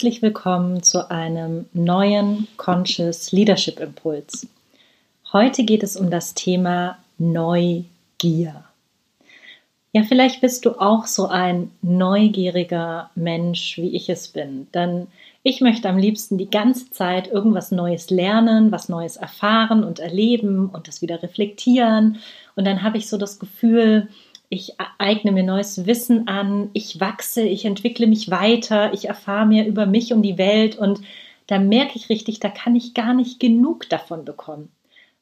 herzlich willkommen zu einem neuen Conscious Leadership Impuls. Heute geht es um das Thema Neugier. Ja, vielleicht bist du auch so ein neugieriger Mensch, wie ich es bin. Denn ich möchte am liebsten die ganze Zeit irgendwas Neues lernen, was Neues erfahren und erleben und das wieder reflektieren. Und dann habe ich so das Gefühl, ich eigne mir neues Wissen an, ich wachse, ich entwickle mich weiter, ich erfahre mehr über mich und die Welt. Und da merke ich richtig, da kann ich gar nicht genug davon bekommen.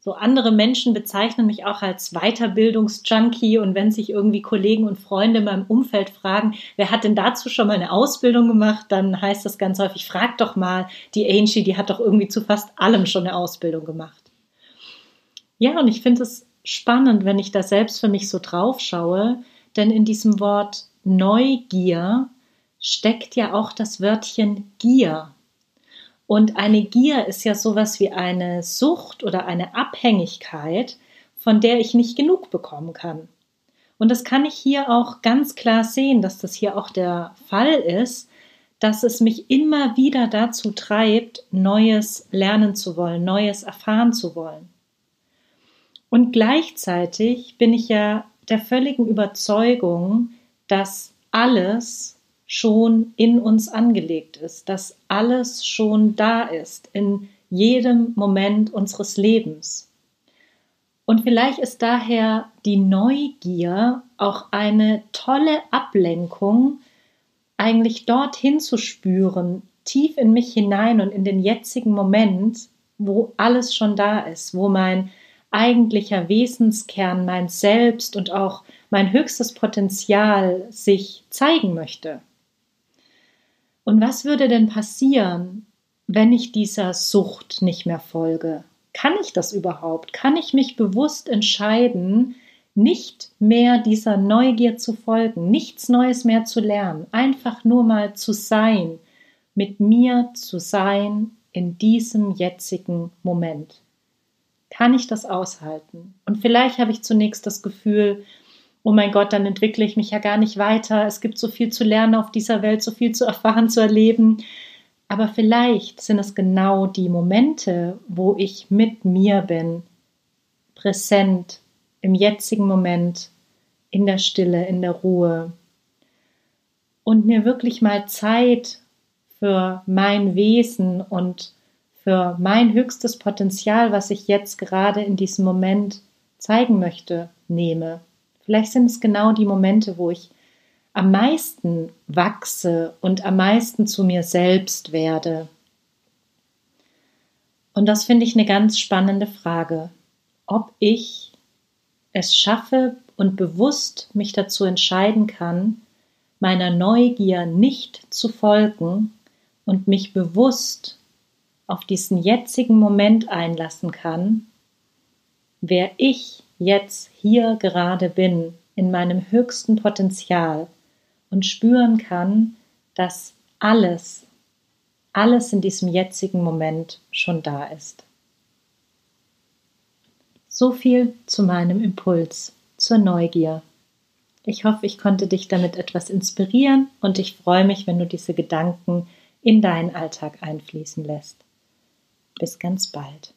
So andere Menschen bezeichnen mich auch als Weiterbildungsjunkie. Und wenn sich irgendwie Kollegen und Freunde in meinem Umfeld fragen, wer hat denn dazu schon mal eine Ausbildung gemacht, dann heißt das ganz häufig, frag doch mal. Die Angie, die hat doch irgendwie zu fast allem schon eine Ausbildung gemacht. Ja, und ich finde es spannend, wenn ich da selbst für mich so drauf schaue, denn in diesem Wort Neugier steckt ja auch das Wörtchen Gier. Und eine Gier ist ja sowas wie eine Sucht oder eine Abhängigkeit, von der ich nicht genug bekommen kann. Und das kann ich hier auch ganz klar sehen, dass das hier auch der Fall ist, dass es mich immer wieder dazu treibt, Neues lernen zu wollen, Neues erfahren zu wollen. Und gleichzeitig bin ich ja der völligen Überzeugung, dass alles schon in uns angelegt ist, dass alles schon da ist, in jedem Moment unseres Lebens. Und vielleicht ist daher die Neugier auch eine tolle Ablenkung, eigentlich dorthin zu spüren, tief in mich hinein und in den jetzigen Moment, wo alles schon da ist, wo mein eigentlicher Wesenskern, mein Selbst und auch mein höchstes Potenzial sich zeigen möchte. Und was würde denn passieren, wenn ich dieser Sucht nicht mehr folge? Kann ich das überhaupt? Kann ich mich bewusst entscheiden, nicht mehr dieser Neugier zu folgen, nichts Neues mehr zu lernen, einfach nur mal zu sein, mit mir zu sein in diesem jetzigen Moment? Kann ich das aushalten? Und vielleicht habe ich zunächst das Gefühl, oh mein Gott, dann entwickle ich mich ja gar nicht weiter. Es gibt so viel zu lernen auf dieser Welt, so viel zu erfahren, zu erleben. Aber vielleicht sind es genau die Momente, wo ich mit mir bin, präsent, im jetzigen Moment, in der Stille, in der Ruhe und mir wirklich mal Zeit für mein Wesen und für mein höchstes Potenzial, was ich jetzt gerade in diesem Moment zeigen möchte, nehme. Vielleicht sind es genau die Momente, wo ich am meisten wachse und am meisten zu mir selbst werde. Und das finde ich eine ganz spannende Frage, ob ich es schaffe und bewusst mich dazu entscheiden kann, meiner Neugier nicht zu folgen und mich bewusst auf diesen jetzigen Moment einlassen kann, wer ich jetzt hier gerade bin, in meinem höchsten Potenzial und spüren kann, dass alles, alles in diesem jetzigen Moment schon da ist. So viel zu meinem Impuls, zur Neugier. Ich hoffe, ich konnte dich damit etwas inspirieren und ich freue mich, wenn du diese Gedanken in deinen Alltag einfließen lässt. Bis ganz bald.